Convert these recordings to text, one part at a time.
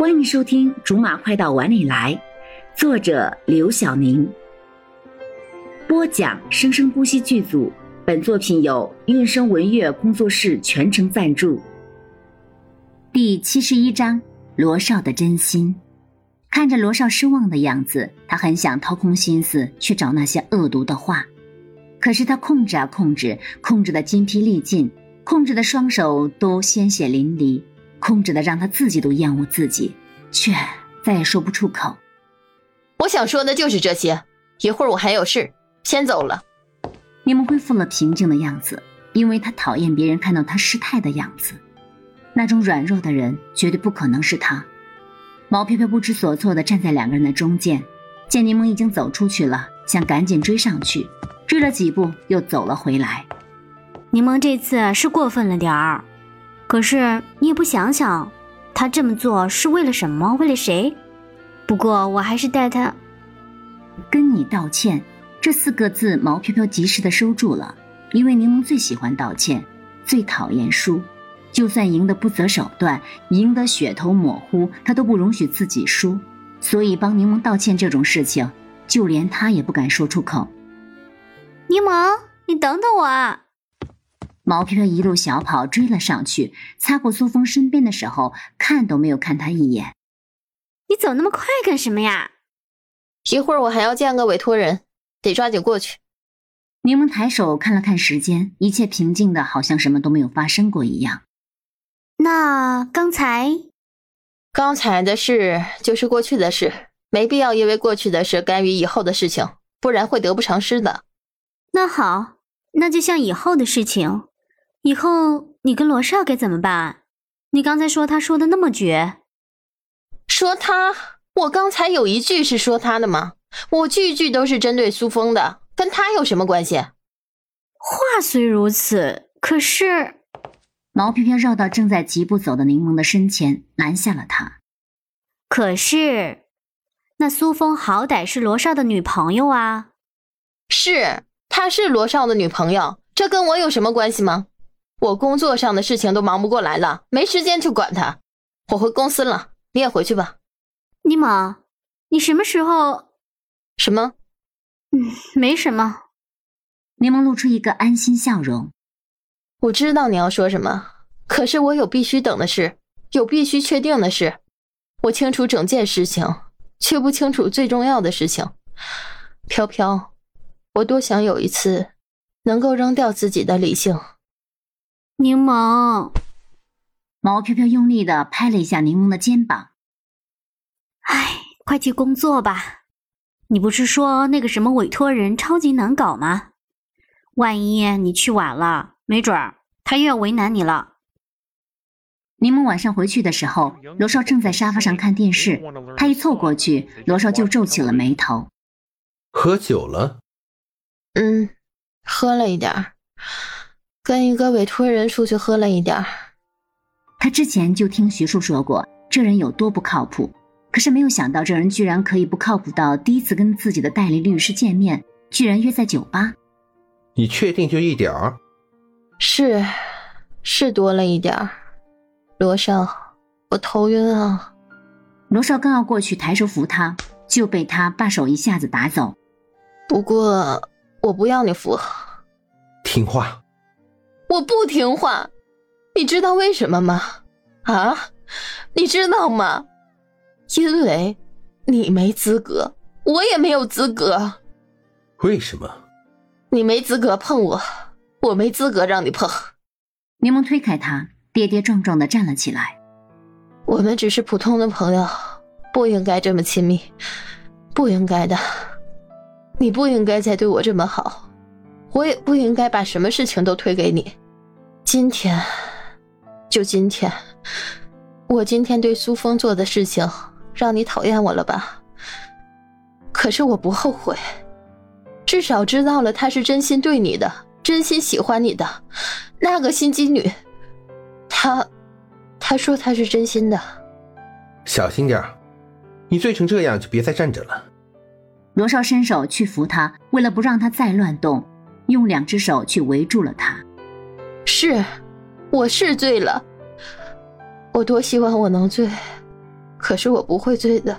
欢迎收听《竹马快到碗里来》，作者刘晓宁，播讲生生不息剧组。本作品由韵声文乐工作室全程赞助。第七十一章：罗少的真心。看着罗少失望的样子，他很想掏空心思去找那些恶毒的话，可是他控制啊控制，控制的筋疲力尽，控制的双手都鲜血淋漓。控制的让他自己都厌恶自己，却再也说不出口。我想说的就是这些，一会儿我还有事，先走了。柠檬恢复了平静的样子，因为他讨厌别人看到他失态的样子。那种软弱的人绝对不可能是他。毛飘飘不知所措的站在两个人的中间，见柠檬已经走出去了，想赶紧追上去，追了几步又走了回来。柠檬这次是过分了点儿。可是你也不想想，他这么做是为了什么？为了谁？不过我还是带他跟你道歉。这四个字，毛飘飘及时的收住了，因为柠檬最喜欢道歉，最讨厌输。就算赢得不择手段，赢得血头模糊，他都不容许自己输。所以帮柠檬道歉这种事情，就连他也不敢说出口。柠檬，你等等我啊！毛飘飘一路小跑追了上去，擦过苏峰身边的时候，看都没有看他一眼。你走那么快干什么呀？一会儿我还要见个委托人，得抓紧过去。柠檬抬手看了看时间，一切平静的好像什么都没有发生过一样。那刚才，刚才的事就是过去的事，没必要因为过去的事干预以后的事情，不然会得不偿失的。那好，那就像以后的事情。以后你跟罗少该怎么办？你刚才说他说的那么绝，说他？我刚才有一句是说他的吗？我句句都是针对苏峰的，跟他有什么关系？话虽如此，可是毛飘飘绕到正在疾步走的柠檬的身前，拦下了他。可是，那苏峰好歹是罗少的女朋友啊。是，她是罗少的女朋友，这跟我有什么关系吗？我工作上的事情都忙不过来了，没时间去管他。我回公司了，你也回去吧。尼玛，你什么时候？什么？嗯，没什么。柠檬露出一个安心笑容。我知道你要说什么，可是我有必须等的事，有必须确定的事。我清楚整件事情，却不清楚最重要的事情。飘飘，我多想有一次，能够扔掉自己的理性。柠檬，毛飘飘用力的拍了一下柠檬的肩膀。哎，快去工作吧！你不是说那个什么委托人超级难搞吗？万一你去晚了，没准儿他又要为难你了。柠檬晚上回去的时候，罗少正在沙发上看电视，他一凑过去，罗少就皱起了眉头。喝酒了？嗯，喝了一点儿。跟一个委托人出去喝了一点儿，他之前就听徐叔说过这人有多不靠谱，可是没有想到这人居然可以不靠谱到第一次跟自己的代理律师见面，居然约在酒吧。你确定就一点儿？是，是多了一点儿。罗少，我头晕啊！罗少刚要过去抬手扶他，就被他把手一下子打走。不过我不要你扶，听话。我不听话，你知道为什么吗？啊，你知道吗？因为你没资格，我也没有资格。为什么？你没资格碰我，我没资格让你碰。柠檬推开他，跌跌撞撞的站了起来。我们只是普通的朋友，不应该这么亲密，不应该的。你不应该再对我这么好。我也不应该把什么事情都推给你。今天，就今天，我今天对苏峰做的事情，让你讨厌我了吧？可是我不后悔，至少知道了他是真心对你的，真心喜欢你的。那个心机女，她，她说她是真心的。小心点你醉成这样就别再站着了。罗少伸手去扶他，为了不让他再乱动。用两只手去围住了他。是，我是醉了。我多希望我能醉，可是我不会醉的，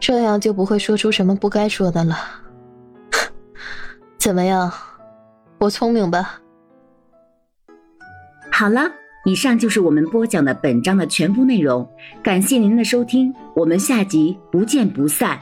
这样就不会说出什么不该说的了。怎么样，我聪明吧？好了，以上就是我们播讲的本章的全部内容，感谢您的收听，我们下集不见不散。